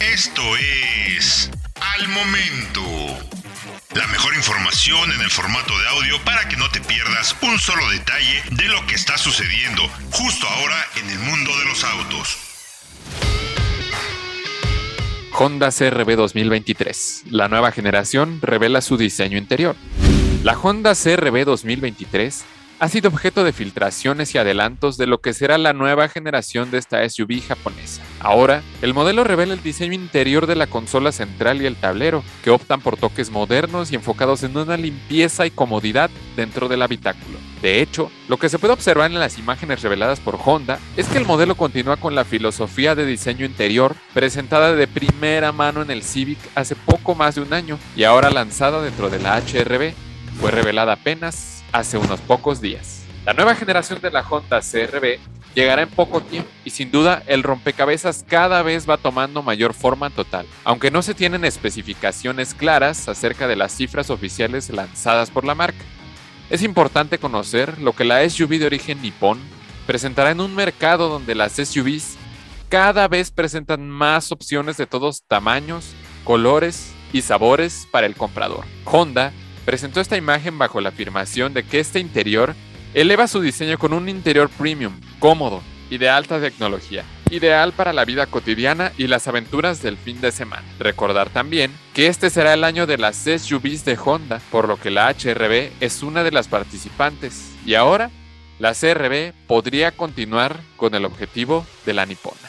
Esto es Al Momento. La mejor información en el formato de audio para que no te pierdas un solo detalle de lo que está sucediendo justo ahora en el mundo de los autos. Honda CRB 2023. La nueva generación revela su diseño interior. La Honda CRB 2023 ha sido objeto de filtraciones y adelantos de lo que será la nueva generación de esta SUV japonesa. Ahora, el modelo revela el diseño interior de la consola central y el tablero, que optan por toques modernos y enfocados en una limpieza y comodidad dentro del habitáculo. De hecho, lo que se puede observar en las imágenes reveladas por Honda es que el modelo continúa con la filosofía de diseño interior presentada de primera mano en el Civic hace poco más de un año y ahora lanzada dentro de la HRB. Fue revelada apenas hace unos pocos días. La nueva generación de la Honda CRB llegará en poco tiempo y sin duda el rompecabezas cada vez va tomando mayor forma total, aunque no se tienen especificaciones claras acerca de las cifras oficiales lanzadas por la marca. Es importante conocer lo que la SUV de origen nipón presentará en un mercado donde las SUVs cada vez presentan más opciones de todos tamaños, colores y sabores para el comprador. Honda presentó esta imagen bajo la afirmación de que este interior eleva su diseño con un interior premium, cómodo y de alta tecnología, ideal para la vida cotidiana y las aventuras del fin de semana. Recordar también que este será el año de las SUVs de Honda, por lo que la HRB es una de las participantes, y ahora la CRB podría continuar con el objetivo de la nipona.